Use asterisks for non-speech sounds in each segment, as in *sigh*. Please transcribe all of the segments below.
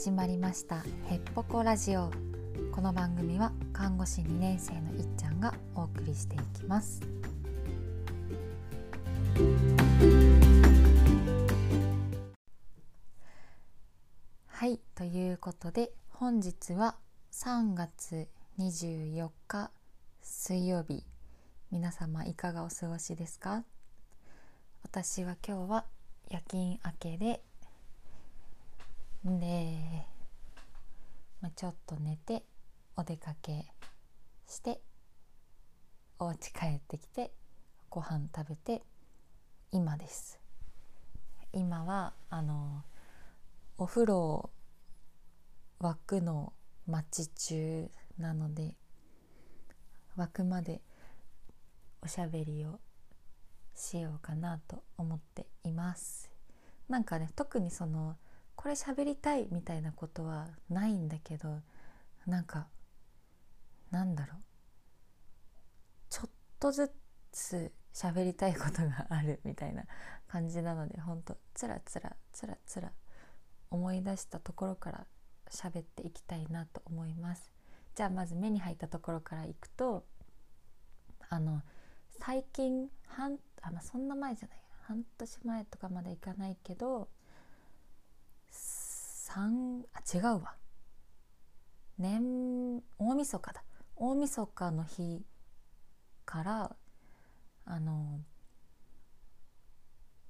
始まりましたへっぽこラジオ。この番組は看護師2年生のいっちゃんがお送りしていきます。はいということで本日は3月24日水曜日。皆様いかがお過ごしですか？私は今日は夜勤明けでで、まあ、ちょっと寝てお出かけしてお家帰ってきてご飯食べて今です。今はあのお風呂を沸くの待ち中なので沸くまでおしゃべりをしようかなと思っています。なんかね特にそのこれ喋りたいみたいなことはないんだけどなんかなんだろう。ちょっとずつ喋りたいことがあるみたいな感じなのでほんとつらつらつらつら思い出したところから喋っていきたいなと思います。じゃあまず目に入ったところからいくとあの最近半あ、まあ、そんな前じゃない。半年前とかまでいかないけど3あ違うわ。年大晦日だ。大晦日の日からあの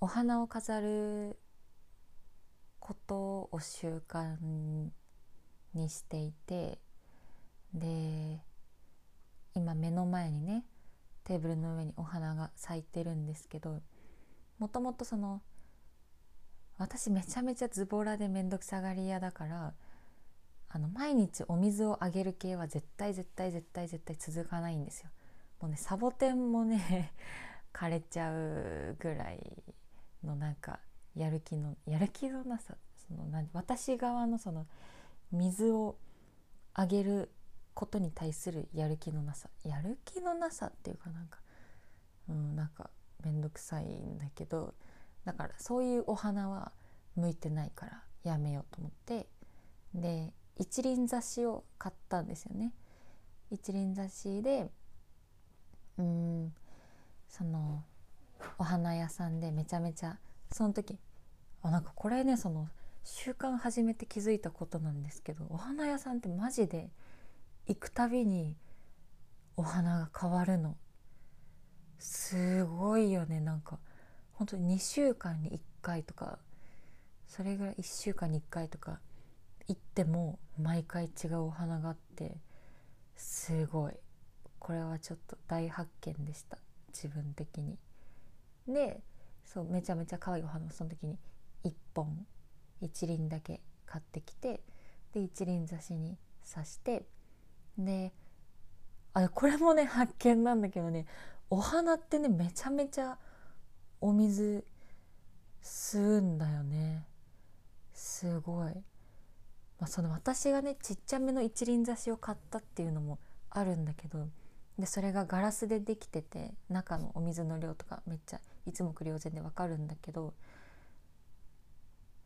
お花を飾ることを習慣にしていてで今目の前にねテーブルの上にお花が咲いてるんですけどもともとその私めちゃめちゃズボラで面倒くさがり屋だからあの毎日お水をあげる系は絶対絶対絶対絶対続かないんですよ。もうねサボテンもね *laughs* 枯れちゃうぐらいのなんかやる気のやる気のなさそのな私側のその水をあげることに対するやる気のなさやる気のなさっていうかなんかうんなんか面倒くさいんだけどだからそういうお花は向いてないからやめようと思ってで一輪挿しを買ったんですよね。一輪挿しでうんそのお花屋さんでめちゃめちゃその時あなんかこれねその習慣始めて気づいたことなんですけどお花屋さんってマジで行くたびにお花が変わるのすごいよねなんか本当に2週間に1回とかそれぐらい1週間に1回とか行っても毎回違うお花があってすごいこれはちょっと大発見でした自分的に。でそうめちゃめちゃ可愛いお花をその時に1本1輪だけ買ってきてで一輪挿しに刺してであこれもね発見なんだけどねお花ってねめちゃめちゃお水吸うんだよね。すごい、まあ、その私がねちっちゃめの一輪挿しを買ったっていうのもあるんだけどでそれがガラスでできてて中のお水の量とかめっちゃいつも来るよ全でわかるんだけど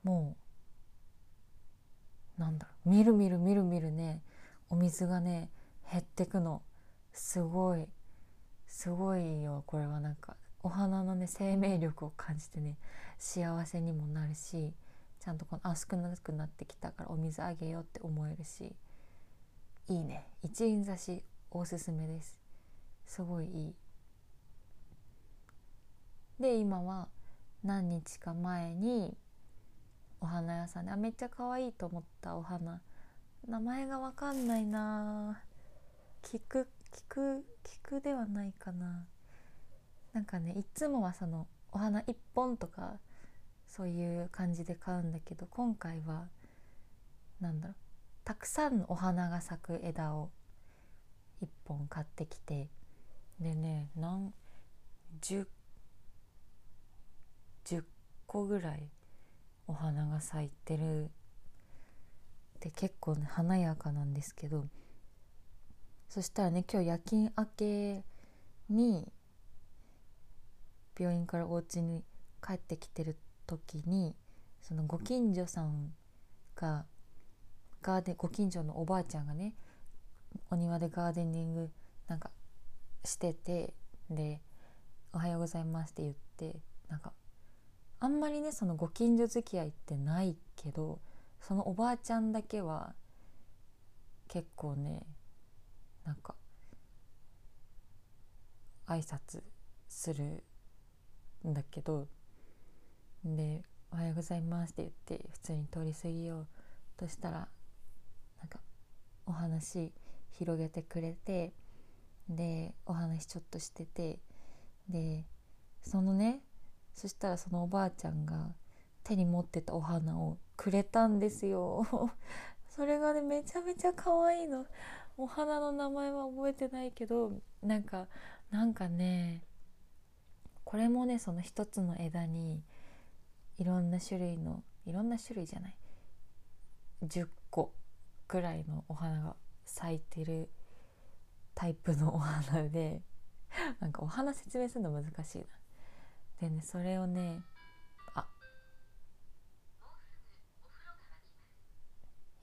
もうなんだろうみるみるみるみるねお水がね減ってくの。すごいすごいよ。これはなんかお花のね生命力を感じてね幸せにもなるしちゃんとこのあ少なくなってきたからお水あげようって思えるしいいね。一輪挿しおすすめです。すごいいい。で今は何日か前にお花屋さんであめっちゃ可愛いと思ったお花。名前がわかんないな聞く聞く聞くではないかな。なんかねいつもはそのお花1本とかそういう感じで買うんだけど今回はなんだろうたくさんのお花が咲く枝を1本買ってきてでね何 10, 10個ぐらいお花が咲いてる。で結構ね華やかなんですけどそしたらね今日夜勤明けに病院からお家に帰ってきてる時にそのご近所さんがガーデンご近所のおばあちゃんがねお庭でガーデニングなんかしててで「おはようございます」って言ってなんかあんまりねそのご近所付き合いってないけどそのおばあちゃんだけは結構ねなんか挨拶するんだけどで「おはようございます」って言って普通に通り過ぎようとしたらなんかお話広げてくれてでお話ちょっとしててでそのねそしたらそのおばあちゃんが手に持ってたお花をくれたんですよ。*laughs* それがねめちゃめちゃ可愛いの。お花の名前は覚えてないけどなんかなんかねこれもねその一つの枝にいろんな種類のいろんな種類じゃない10個くらいのお花が咲いてるタイプのお花で *laughs* なんかお花説明するの難しいな。でねそれをねあ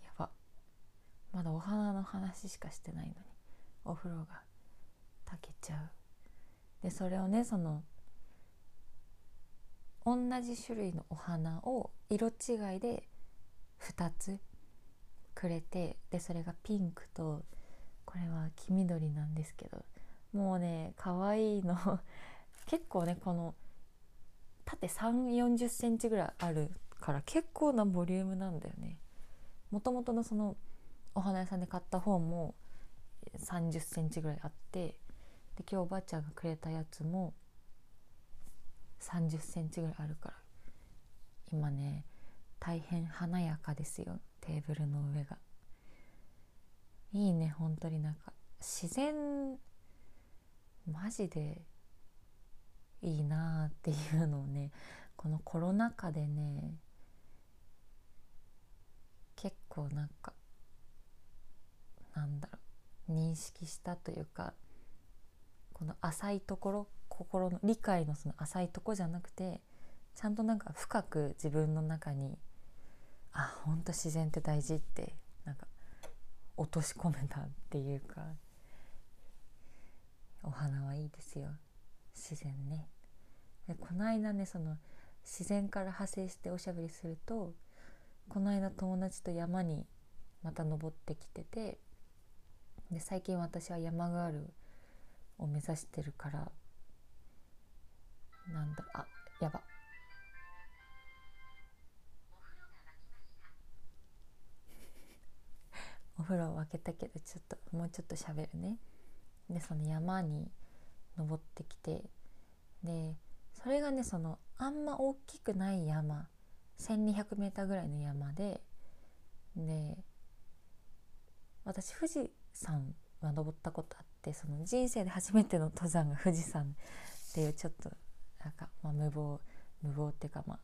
やばまだお花の話しかしてないのにお風呂が炊けちゃう。でそれをねその同じ種類のお花を色違いで2つくれてでそれがピンクとこれは黄緑なんですけどもうね可愛いの。*laughs* 結構ねこの縦3 4 0センチぐらいあるから結構なボリュームなんだよね。もともとのそのお花屋さんで買った方も3 0センチぐらいあってで今日おばあちゃんがくれたやつも3 0センチぐらいあるから。今ね大変華やかですよテーブルの上が。いいね本当に。なんか自然マジでいいなあっていうのをねこのコロナ禍でね結構なんかなんだろう認識したというかこの浅いところ心の理解のその浅いとこじゃなくてちゃんとなんか深く自分の中にあ本当自然って大事ってなんか落とし込めたっていうかお花はいいですよ。自然ね。でこの間ねその自然から派生しておしゃべりするとこの間友達と山にまた登ってきててで最近私は山ガールを目指してるからなんだあやば。*laughs* お風呂を開けたけどちょっともうちょっと喋るね。でその山に登ってきてでそれがねそのあんま大きくない山。1200m ぐらいの山でで私富士山は登ったことあってその人生で初めての登山が富士山っていうちょっとなんか、まあ、無謀無謀っていうかまあ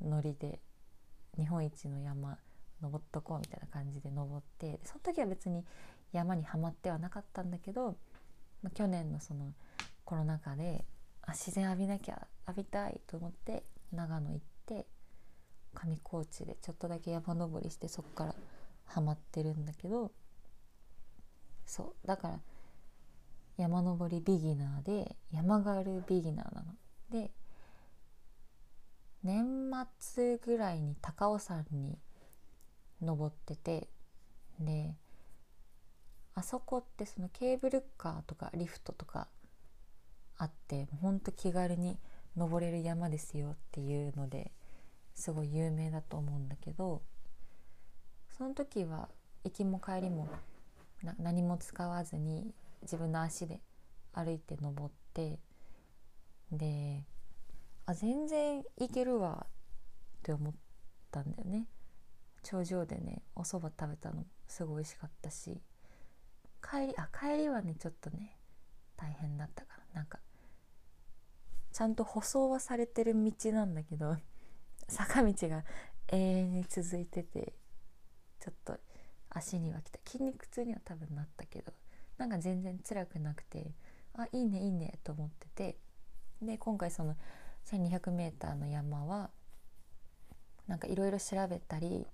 ノリで日本一の山登っとこうみたいな感じで登ってその時は別に山にはまってはなかったんだけど、まあ、去年のそのコロナ禍であ自然浴びなきゃ浴びたいと思って長野行って上高地でちょっとだけ山登りしてそこからハマってるんだけどそうだから山登りビギナーで山ガールビギナーなの。で年末ぐらいに高尾山に登っててであそこってそのケーブルカーとかリフトとかあってほんと気軽に登れる山ですよっていうのですごい有名だと思うんだけどその時は行きも帰りも何も使わずに自分の足で歩いて登ってであ全然行けるわって思ったんだよね。頂上でねお蕎麦食べたのすごい美味しかったし帰りあ帰りはねちょっとね大変だったかな。なんかちゃんと舗装はされてる道なんだけど *laughs* 坂道が永遠に続いててちょっと足にはきた。筋肉痛には多分なったけど。なんか全然辛くなくてあいいねいいねと思っててで今回その 1200m の山はなんかいろいろ調べたり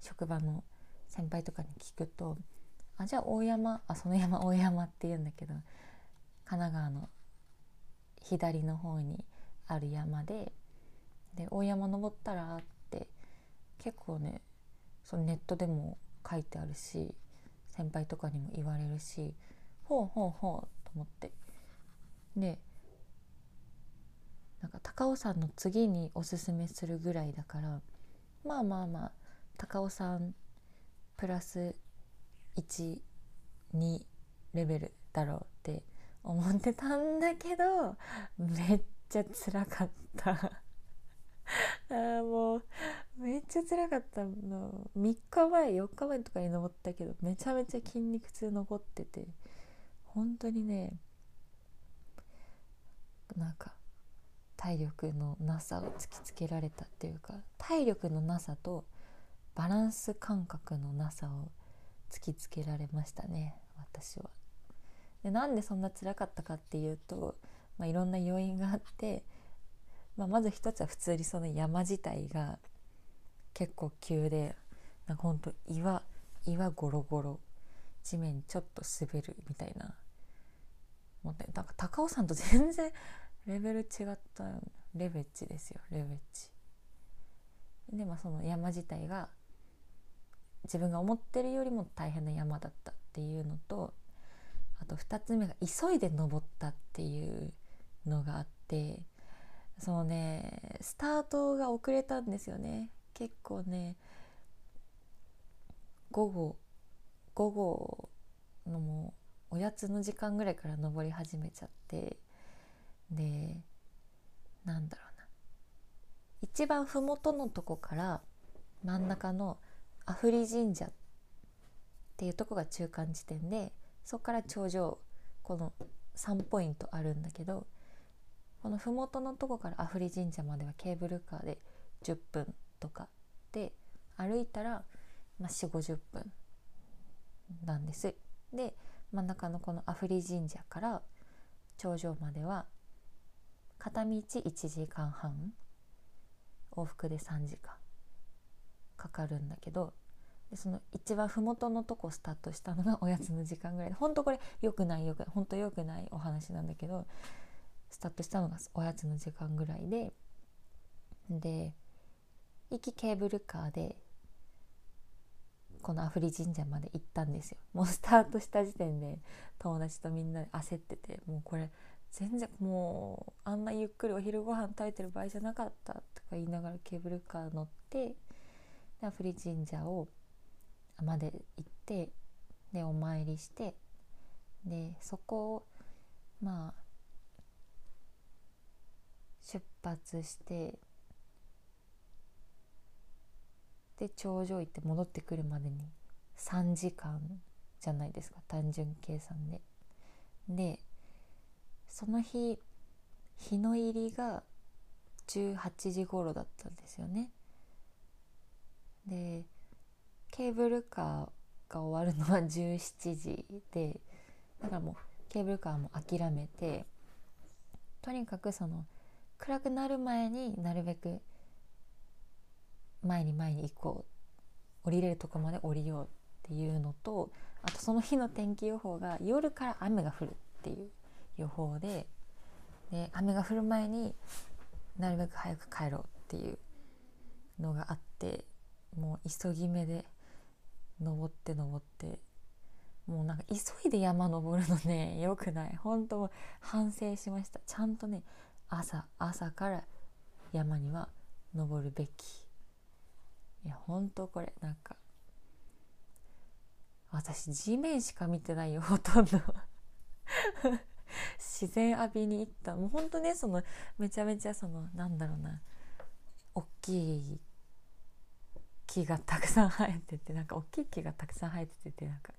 職場の先輩とかに聞くと「あじゃあ大山あその山 *laughs* 大山」って言うんだけど神奈川の左の方にある山でで大山登ったらって結構ねそのネットでも書いてあるし先輩とかにも言われるしほうほうほうと思って。でなんか高尾山の次におすすめするぐらいだからまあまあまあ高尾山プラス12レベルだろうって思ってたんだけどめっちゃ辛かった。*laughs* あもうめっちゃ辛かったの3日前4日前とかに登ったけどめちゃめちゃ筋肉痛残ってて本当にねなんか体力のなさを突きつけられたっていうか体力のなさとバランス感覚のなさを突きつけられましたね私は。でなんでそんな辛かったかっていうと、まあ、いろんな要因があって、まあ、まず一つは普通にその山自体が結構急でなんかほんと岩岩ゴロゴロ地面ちょっと滑るみたいなもうねなんか高尾山と全然 *laughs* レベル違ったレベッジですよレベッジ。でまあその山自体が自分が思ってるよりも大変な山だったっていうのとあと2つ目が急いで登ったっていうのがあってそのねスタートが遅れたんですよね。結構ね午後午後のもうおやつの時間ぐらいから登り始めちゃってでなんだろうな。一番麓のとこから真ん中の阿夫利神社っていうとこが中間地点でそこから頂上この3ポイントあるんだけどこの麓のとこから阿夫利神社まではケーブルカーで10分とかで歩いたら、まあ、4 5 0分なんです。で真ん中のこの阿夫利神社から頂上までは片道1時間半往復で3時間かかるんだけどでその一番麓のとこスタートしたのがおやつの時間ぐらいで本当これ良くないよくない本当良くないお話なんだけどスタートしたのがおやつの時間ぐらいでで行きケーブルカーでこのアフリ神社まで行ったんですよ。もうスタートした時点で友達とみんなで焦っててもうこれ全然もうあんなゆっくりお昼ご飯食べてる場合じゃなかったとか言いながらケーブルカー乗ってでアフリ神社をまで行ってでお参りしてでそこをまあ出発してで頂上行って戻ってくるまでに3時間じゃないですか単純計算で。でその日日の入りが18時頃だったんですよね。でケーブルカーが終わるのは17時でだからもうケーブルカーも諦めてとにかくその暗くなる前になるべく前に前に行こう降りれるとこまで降りようっていうのとあとその日の天気予報が夜から雨が降るっていう予報でで雨が降る前になるべく早く帰ろうっていうのがあってもう急ぎ目で登って登ってもうなんか急いで山登るのね *laughs* よくない。本当反省しました。ちゃんとね朝朝から山には登るべき。いやほんとこれなんか私地面しか見てないよほとんど。*laughs* 自然浴びに行った。もうほんとねそのめちゃめちゃそのなんだろうな大きい木がたくさん生えててなんか大きい木がたくさん生えててなんか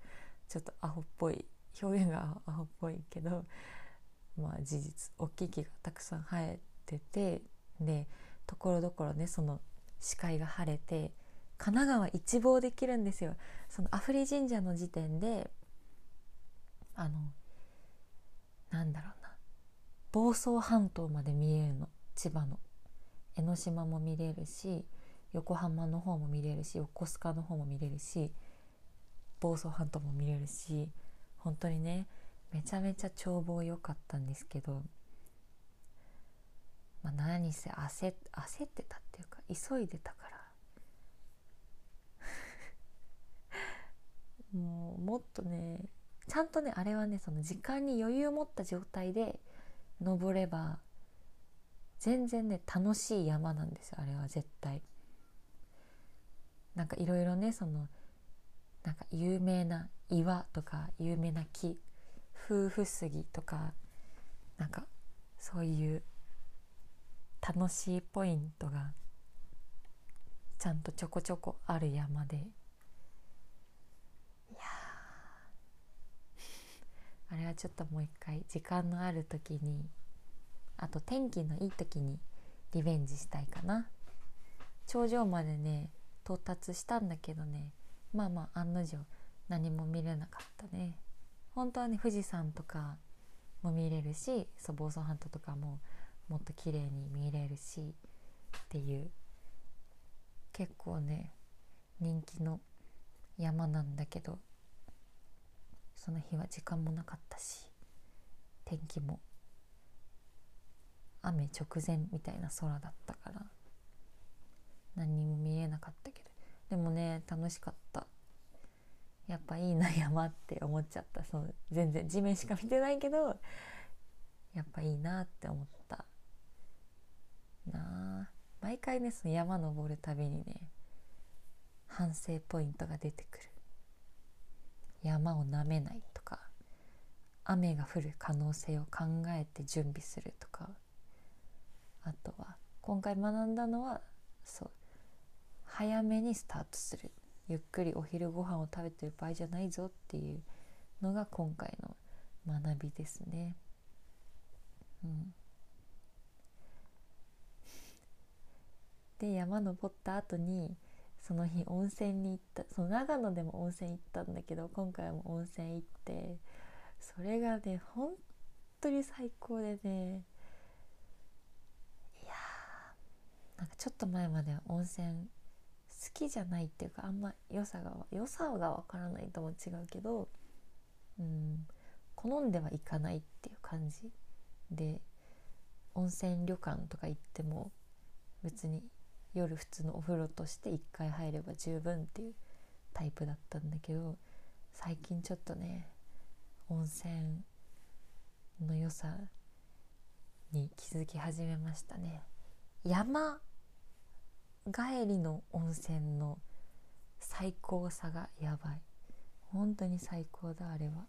ちょっとアホっぽい表現がアホっぽいけどまあ事実大きい木がたくさん生えててでところどころねその視界が晴れて神奈川一望できるんですよ。その阿夫利神社の時点であのなんだろうな。房総半島まで見えるの。千葉の。江ノ島も見れるし横浜の方も見れるし横須賀の方も見れるし房総半島も見れるし本当にねめちゃめちゃ眺望良かったんですけど、まあ、何せ焦焦ってたっていうか急いでたから *laughs* もうもっとねちゃんとねあれはねその時間に余裕を持った状態で登れば全然ね楽しい山なんですよあれは絶対。なんかいろいろねそのなんか有名な岩とか有名な木夫婦杉とかなんかそういう楽しいポイントがちゃんとちょこちょこある山で。いやあれはちょっともう一回時間のある時にあと天気のいい時にリベンジしたいかな。頂上までね到達したんだけどねまあまあ案の定何も見れなかったね。本当はね富士山とかも見れるしそう房総半島とかももっと綺麗に見れるしっていう結構ね人気の山なんだけどその日は時間もなかったし天気も雨直前みたいな空だったから何にも見えなかったけどでもね楽しかった。やっぱいいな山って思っちゃった。その全然地面しか見てないけどやっぱいいなって思った。な毎回ねその山登るたびにね反省ポイントが出てくる。山をなめないとか雨が降る可能性を考えて準備するとか。あとは今回学んだのはそう早めにスタートする。ゆっくりお昼ご飯を食べてる場合じゃないぞっていうのが今回の学びですね。うん、で山登った後にその日温泉に行ったその長野でも温泉行ったんだけど今回も温泉行ってそれがね本当に最高でねいやーなんかちょっと前までは温泉好きじゃないっていうかあんま良さが良さがわからないとも違うけど、うん、好んではいかないっていう感じで温泉旅館とか行っても別に夜普通のお風呂として1回入れば十分っていうタイプだったんだけど最近ちょっとね温泉の良さに気づき始めましたね。山帰りの温泉の最高さがやばい。本当に最高だあれは。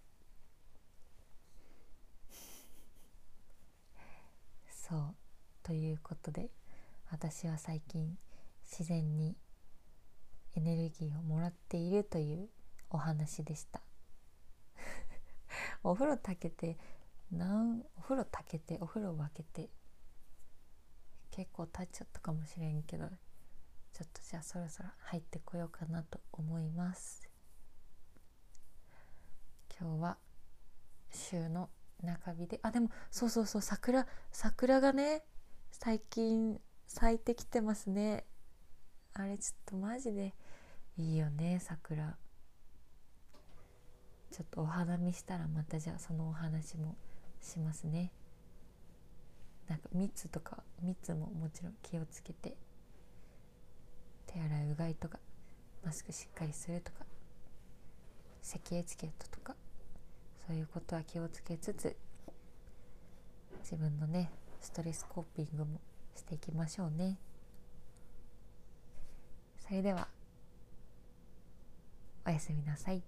*laughs* そう。ということで私は最近自然にエネルギーをもらっているというお話でした。*laughs* お風呂炊けてなんお風呂炊けてお風呂分けて結構経っちゃったかもしれんけどちょっとじゃあそろそろ入ってこようかなと思います。今日は週の中日であでもそうそうそう桜桜がね最近咲いてきてますね。あれちょっとマジでいいよね桜。ちょっとお花見したらまたじゃあそのお話もしますね。なんか蜜とか蜜ももちろん気をつけて。手洗いうがいとかマスクしっかりするとか。咳エチケットとか。そういうことは気をつけつつ自分のねストレスコーピングもしていきましょうねそれではおやすみなさい。